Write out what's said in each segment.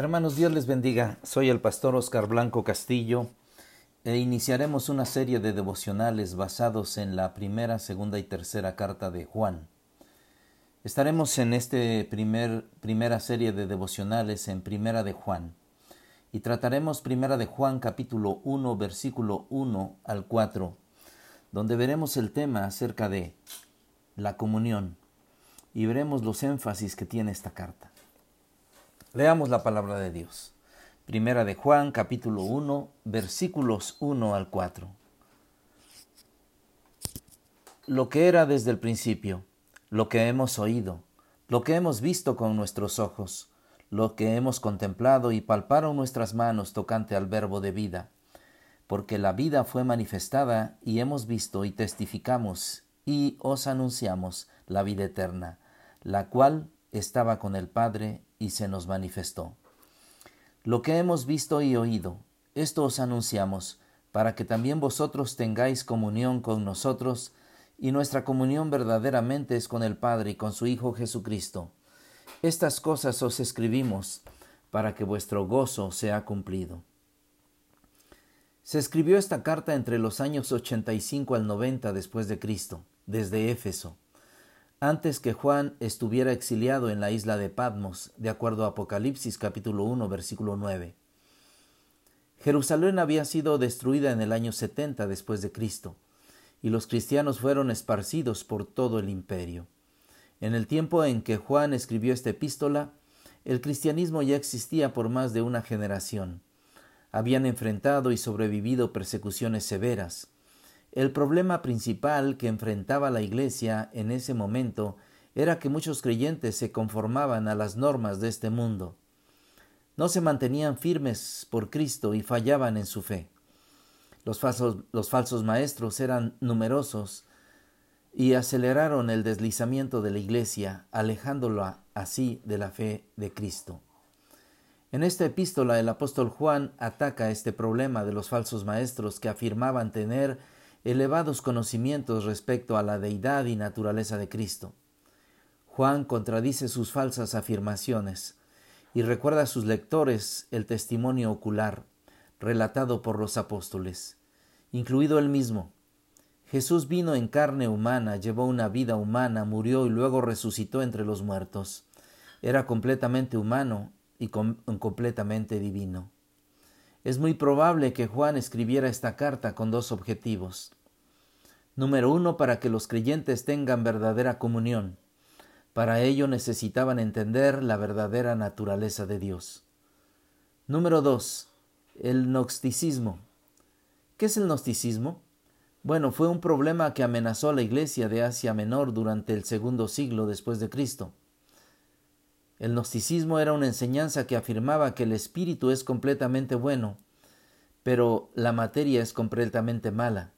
Hermanos, Dios les bendiga. Soy el pastor Oscar Blanco Castillo e iniciaremos una serie de devocionales basados en la primera, segunda y tercera carta de Juan. Estaremos en este primer primera serie de devocionales en Primera de Juan y trataremos Primera de Juan capítulo 1 versículo 1 al 4, donde veremos el tema acerca de la comunión y veremos los énfasis que tiene esta carta. Leamos la palabra de Dios. Primera de Juan, capítulo 1, versículos 1 al 4. Lo que era desde el principio, lo que hemos oído, lo que hemos visto con nuestros ojos, lo que hemos contemplado y palparon nuestras manos tocante al verbo de vida, porque la vida fue manifestada y hemos visto y testificamos y os anunciamos la vida eterna, la cual estaba con el Padre y se nos manifestó. Lo que hemos visto y oído, esto os anunciamos, para que también vosotros tengáis comunión con nosotros, y nuestra comunión verdaderamente es con el Padre y con su Hijo Jesucristo. Estas cosas os escribimos, para que vuestro gozo sea cumplido. Se escribió esta carta entre los años 85 al 90 después de Cristo, desde Éfeso antes que Juan estuviera exiliado en la isla de Patmos, de acuerdo a Apocalipsis capítulo 1 versículo 9. Jerusalén había sido destruida en el año 70 después de Cristo, y los cristianos fueron esparcidos por todo el imperio. En el tiempo en que Juan escribió esta epístola, el cristianismo ya existía por más de una generación. Habían enfrentado y sobrevivido persecuciones severas, el problema principal que enfrentaba la Iglesia en ese momento era que muchos creyentes se conformaban a las normas de este mundo. No se mantenían firmes por Cristo y fallaban en su fe. Los falsos, maestros eran numerosos y aceleraron el deslizamiento de la Iglesia, alejándola así de la fe de Cristo. En esta epístola el apóstol Juan ataca este problema de los falsos maestros que afirmaban tener elevados conocimientos respecto a la deidad y naturaleza de Cristo. Juan contradice sus falsas afirmaciones y recuerda a sus lectores el testimonio ocular relatado por los apóstoles, incluido él mismo. Jesús vino en carne humana, llevó una vida humana, murió y luego resucitó entre los muertos. Era completamente humano y completamente divino. Es muy probable que Juan escribiera esta carta con dos objetivos. Número uno, para que los creyentes tengan verdadera comunión. Para ello necesitaban entender la verdadera naturaleza de Dios. Número dos, el gnosticismo. ¿Qué es el gnosticismo? Bueno, fue un problema que amenazó a la iglesia de Asia Menor durante el segundo siglo después de Cristo. El gnosticismo era una enseñanza que afirmaba que el espíritu es completamente bueno, pero la materia es completamente mala.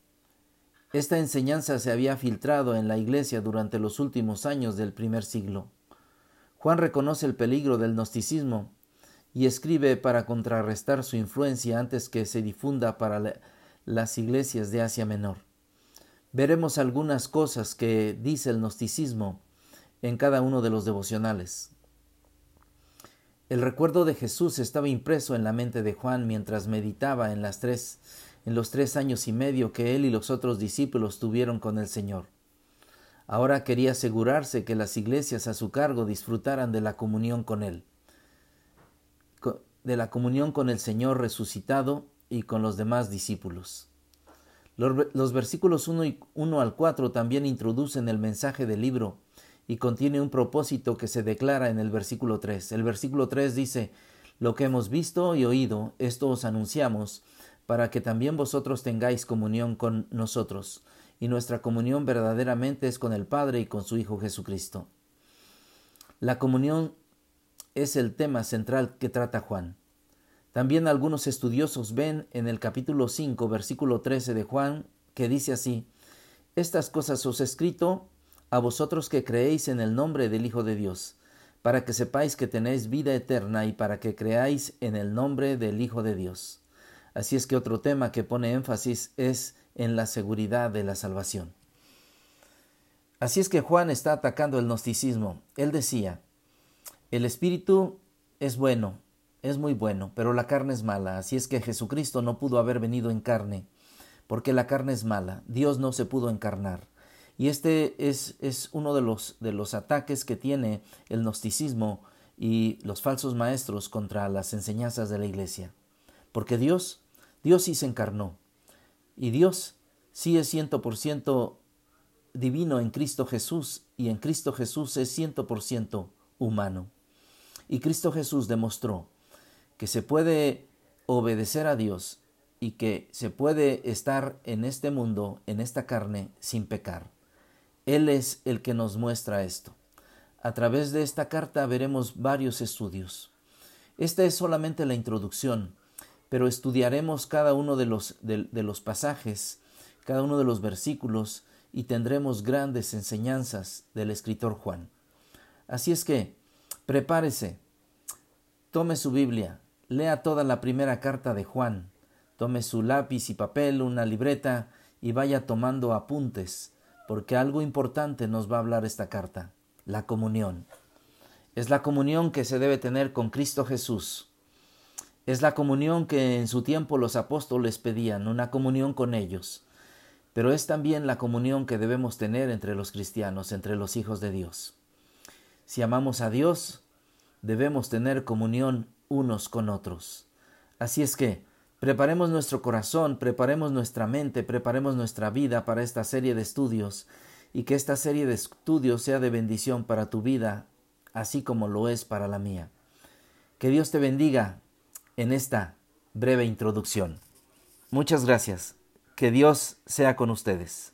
Esta enseñanza se había filtrado en la Iglesia durante los últimos años del primer siglo. Juan reconoce el peligro del gnosticismo y escribe para contrarrestar su influencia antes que se difunda para las iglesias de Asia Menor. Veremos algunas cosas que dice el gnosticismo en cada uno de los devocionales. El recuerdo de Jesús estaba impreso en la mente de Juan mientras meditaba en, las tres, en los tres años y medio que él y los otros discípulos tuvieron con el Señor. Ahora quería asegurarse que las iglesias a su cargo disfrutaran de la comunión con Él, de la comunión con el Señor resucitado y con los demás discípulos. Los, versículos 1, y 1 al 4 también introducen el mensaje del libro y contiene un propósito que se declara en el versículo 3. El versículo 3 dice, Lo que hemos visto y oído, esto os anunciamos, para que también vosotros tengáis comunión con nosotros, y nuestra comunión verdaderamente es con el Padre y con su Hijo Jesucristo. La comunión es el tema central que trata Juan. También algunos estudiosos ven en el capítulo 5, versículo 13 de Juan, que dice así, Estas cosas os he escrito a vosotros que creéis en el nombre del Hijo de Dios, para que sepáis que tenéis vida eterna y para que creáis en el nombre del Hijo de Dios. Así es que otro tema que pone énfasis es en la seguridad de la salvación. Así es que Juan está atacando el gnosticismo. Él decía, el espíritu es bueno, es muy bueno, pero la carne es mala, así es que Jesucristo no pudo haber venido en carne, porque la carne es mala, Dios no se pudo encarnar. Y este es, es uno de los, de los ataques que tiene el gnosticismo y los falsos maestros contra las enseñanzas de la iglesia. Porque Dios, Dios sí se encarnó. Y Dios sí es ciento por ciento divino en Cristo Jesús y en Cristo Jesús es ciento por ciento humano. Y Cristo Jesús demostró que se puede obedecer a Dios y que se puede estar en este mundo, en esta carne, sin pecar. Él es el que nos muestra esto. A través de esta carta veremos varios estudios. Esta es solamente la introducción, pero estudiaremos cada uno de los, de, los pasajes, cada uno de los versículos, y tendremos grandes enseñanzas del escritor Juan. Así es que, prepárese, tome su Biblia, lea toda la primera carta de Juan, tome su lápiz y papel, una libreta, y vaya tomando apuntes porque algo importante nos va a hablar esta carta, la comunión. Es la comunión que se debe tener con Cristo Jesús. Es la comunión que en su tiempo los apóstoles pedían, una comunión con ellos. Pero es también la comunión que debemos tener entre los cristianos, entre los hijos de Dios. Si amamos a Dios, debemos tener comunión unos con otros. Así es que, Preparemos nuestro corazón, preparemos nuestra mente, preparemos nuestra vida para esta serie de estudios y que esta serie de estudios sea de bendición para tu vida, así como lo es para la mía. Que Dios te bendiga en esta breve introducción. Muchas gracias. Que Dios sea con ustedes.